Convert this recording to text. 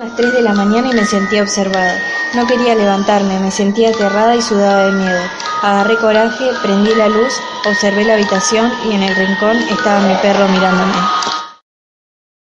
Las 3 de la mañana y me sentía observada. No quería levantarme, me sentía aterrada y sudaba de miedo. Agarré coraje, prendí la luz, observé la habitación y en el rincón estaba mi perro mirándome.